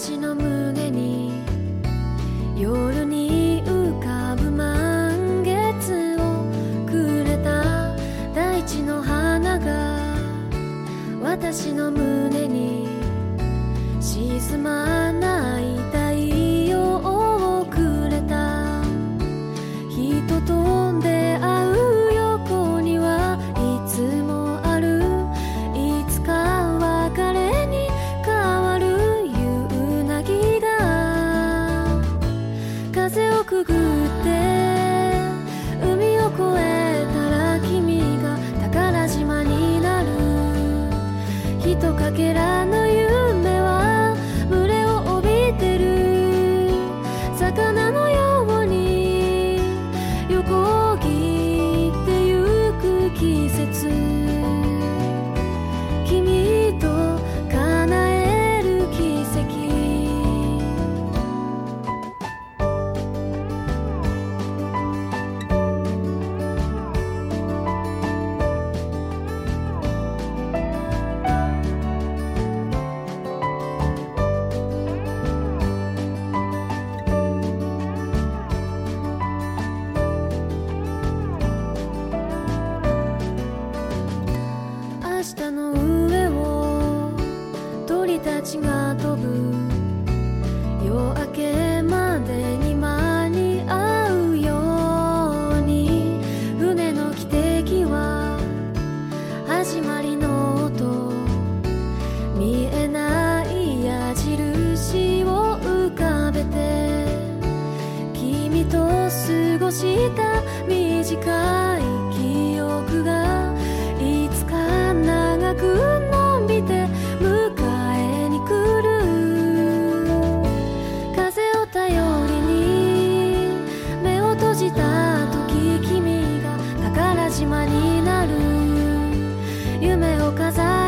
私の胸に夜に浮かぶ満月をくれた大地の花が私の胸に沈まない太陽をくれた。人ととかけらの夢明日の上を鳥たちが飛ぶ夜明けまでに間に合うように船の汽笛は始まりの音見えない矢印を浮かべて君と過ごした短い島になる。夢を飾る。